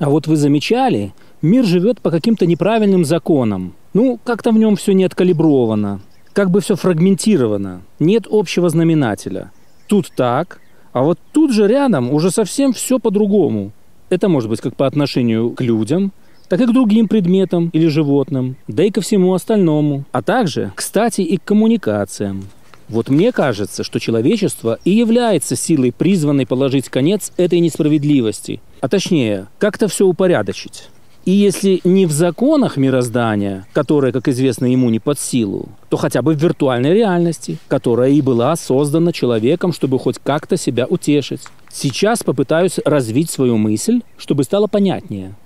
А вот вы замечали, мир живет по каким-то неправильным законам. Ну, как-то в нем все не откалибровано, как бы все фрагментировано, нет общего знаменателя. Тут так, а вот тут же рядом уже совсем все по-другому. Это может быть как по отношению к людям, так и к другим предметам или животным, да и ко всему остальному, а также, кстати, и к коммуникациям. Вот мне кажется, что человечество и является силой, призванной положить конец этой несправедливости, а точнее, как-то все упорядочить. И если не в законах мироздания, которые, как известно, ему не под силу, то хотя бы в виртуальной реальности, которая и была создана человеком, чтобы хоть как-то себя утешить. Сейчас попытаюсь развить свою мысль, чтобы стало понятнее.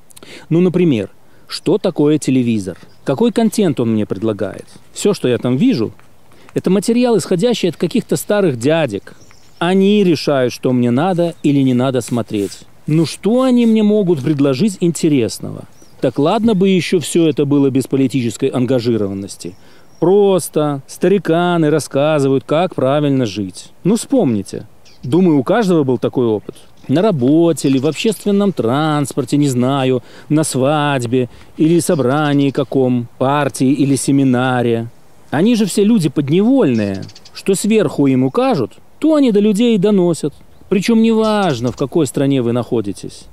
Ну, например, что такое телевизор? Какой контент он мне предлагает? Все, что я там вижу, это материал, исходящий от каких-то старых дядек. Они решают, что мне надо или не надо смотреть. Ну что они мне могут предложить интересного? Так ладно бы еще все это было без политической ангажированности. Просто стариканы рассказывают, как правильно жить. Ну вспомните. Думаю, у каждого был такой опыт. На работе или в общественном транспорте, не знаю, на свадьбе или собрании каком, партии или семинаре. Они же все люди подневольные. Что сверху им укажут, то они до людей и доносят. Причем неважно, в какой стране вы находитесь.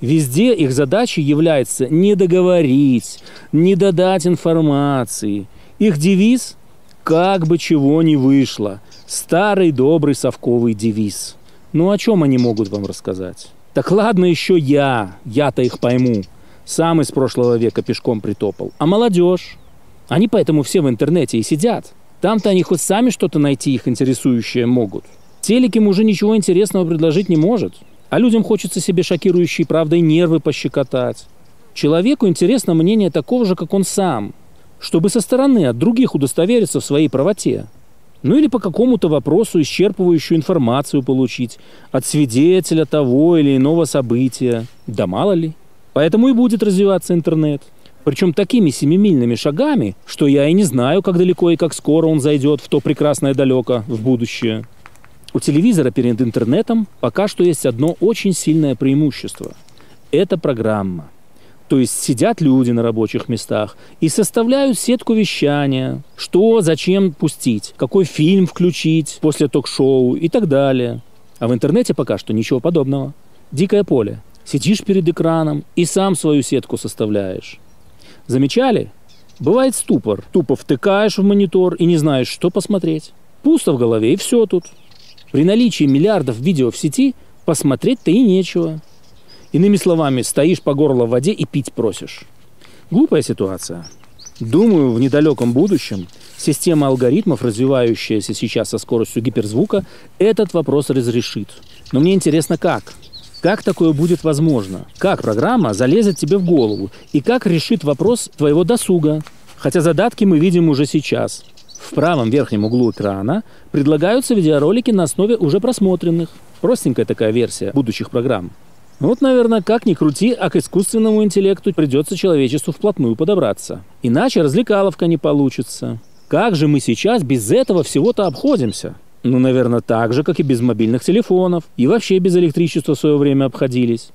Везде их задачей является не договорить, не додать информации. Их девиз «как бы чего ни вышло». Старый добрый совковый девиз. Ну о чем они могут вам рассказать? Так ладно еще я, я-то их пойму. Сам из прошлого века пешком притопал. А молодежь? Они поэтому все в интернете и сидят. Там-то они хоть сами что-то найти их интересующее могут. Телек им уже ничего интересного предложить не может. А людям хочется себе шокирующей правдой нервы пощекотать. Человеку интересно мнение такого же, как он сам, чтобы со стороны от других удостовериться в своей правоте. Ну или по какому-то вопросу исчерпывающую информацию получить от свидетеля того или иного события. Да мало ли. Поэтому и будет развиваться интернет – причем такими семимильными шагами, что я и не знаю, как далеко и как скоро он зайдет в то прекрасное далеко, в будущее. У телевизора перед интернетом пока что есть одно очень сильное преимущество. Это программа. То есть сидят люди на рабочих местах и составляют сетку вещания, что, зачем пустить, какой фильм включить после ток-шоу и так далее. А в интернете пока что ничего подобного. Дикое поле. Сидишь перед экраном и сам свою сетку составляешь. Замечали? Бывает ступор. Тупо втыкаешь в монитор и не знаешь, что посмотреть. Пусто в голове, и все тут. При наличии миллиардов видео в сети посмотреть-то и нечего. Иными словами, стоишь по горло в воде и пить просишь. Глупая ситуация. Думаю, в недалеком будущем система алгоритмов, развивающаяся сейчас со скоростью гиперзвука, этот вопрос разрешит. Но мне интересно, как – как такое будет возможно? Как программа залезет тебе в голову? И как решит вопрос твоего досуга? Хотя задатки мы видим уже сейчас. В правом верхнем углу экрана предлагаются видеоролики на основе уже просмотренных. Простенькая такая версия будущих программ. Вот, наверное, как ни крути, а к искусственному интеллекту придется человечеству вплотную подобраться. Иначе развлекаловка не получится. Как же мы сейчас без этого всего-то обходимся? Ну, наверное, так же, как и без мобильных телефонов. И вообще без электричества в свое время обходились.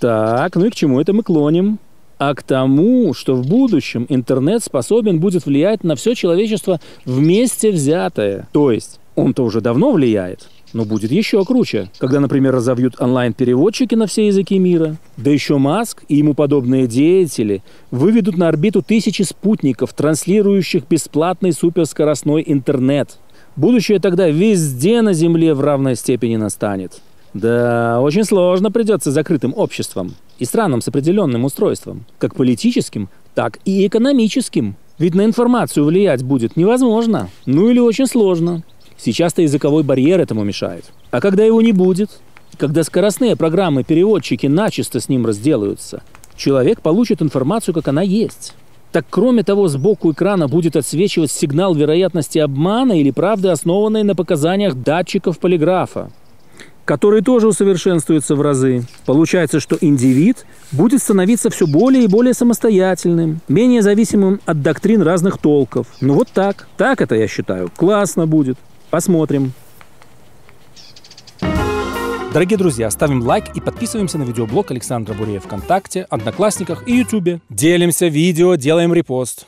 Так, ну и к чему это мы клоним? А к тому, что в будущем интернет способен будет влиять на все человечество вместе взятое. То есть, он-то уже давно влияет, но будет еще круче, когда, например, разовьют онлайн-переводчики на все языки мира. Да еще Маск и ему подобные деятели выведут на орбиту тысячи спутников, транслирующих бесплатный суперскоростной интернет – Будущее тогда везде на Земле в равной степени настанет. Да, очень сложно придется закрытым обществам и странам с определенным устройством, как политическим, так и экономическим. Ведь на информацию влиять будет невозможно, ну или очень сложно. Сейчас-то языковой барьер этому мешает. А когда его не будет, когда скоростные программы-переводчики начисто с ним разделаются, человек получит информацию, как она есть. Так кроме того, сбоку экрана будет отсвечивать сигнал вероятности обмана или правды, основанной на показаниях датчиков полиграфа, который тоже усовершенствуется в разы. Получается, что индивид будет становиться все более и более самостоятельным, менее зависимым от доктрин разных толков. Ну вот так. Так это, я считаю, классно будет. Посмотрим. Дорогие друзья, ставим лайк и подписываемся на видеоблог Александра Бурея ВКонтакте, Одноклассниках и Ютубе. Делимся видео, делаем репост.